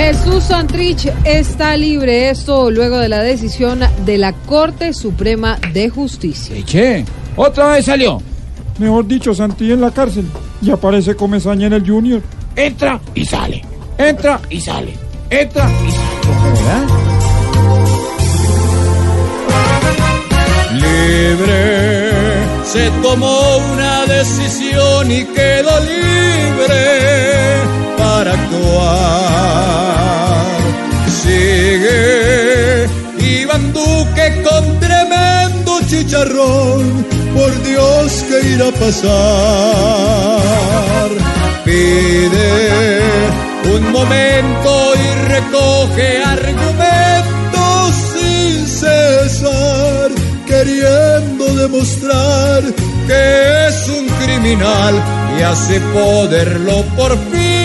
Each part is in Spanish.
Jesús Santrich está libre, esto luego de la decisión de la Corte Suprema de Justicia. Che, otra vez salió. Mejor dicho, Santi en la cárcel. Y aparece Comesaña en el Junior. Entra y sale. Entra y sale. Entra y sale. ¿Verdad? libre. Se tomó una decisión y quedó libre chicharrón. Por Dios que irá a pasar. Pide un momento y recoge argumentos sin cesar queriendo demostrar que es un criminal y hace poderlo por fin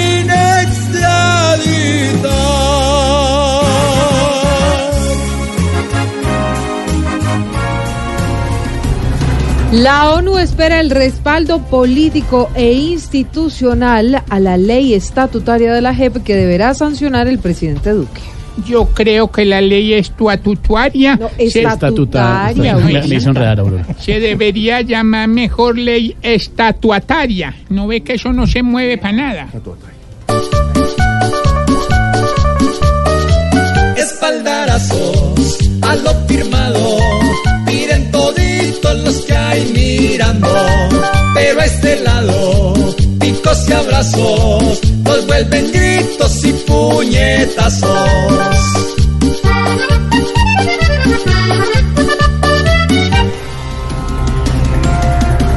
La ONU espera el respaldo político e institucional a la ley estatutaria de la JEP que deberá sancionar el presidente Duque. Yo creo que la ley estatutaria No, se, estatutaria. Me- hizo enredar, se debería llamar mejor ley estatuataria. ¿No ve que eso no se mueve para nada? Pero a este lado, picos y abrazos, nos vuelven gritos y puñetazos.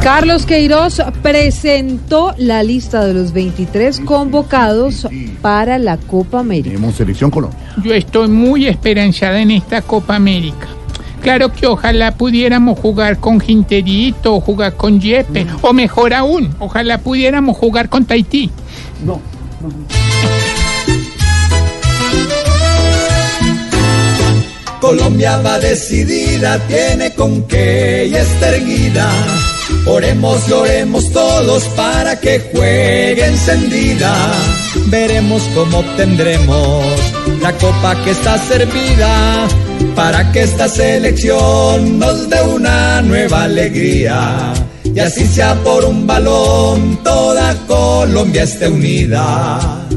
Carlos Queiroz presentó la lista de los 23 convocados para la Copa América. Tenemos selección Colombia. Yo estoy muy esperanzada en esta Copa América. Claro que ojalá pudiéramos jugar con Ginterito, o jugar con Yepe, o mejor aún, ojalá pudiéramos jugar con Tahití. Colombia va decidida, tiene con qué y está erguida. Oremos y oremos todos para que juegue encendida. Veremos cómo obtendremos la copa que está servida para que esta selección nos dé una nueva alegría. Y así sea por un balón, toda Colombia esté unida.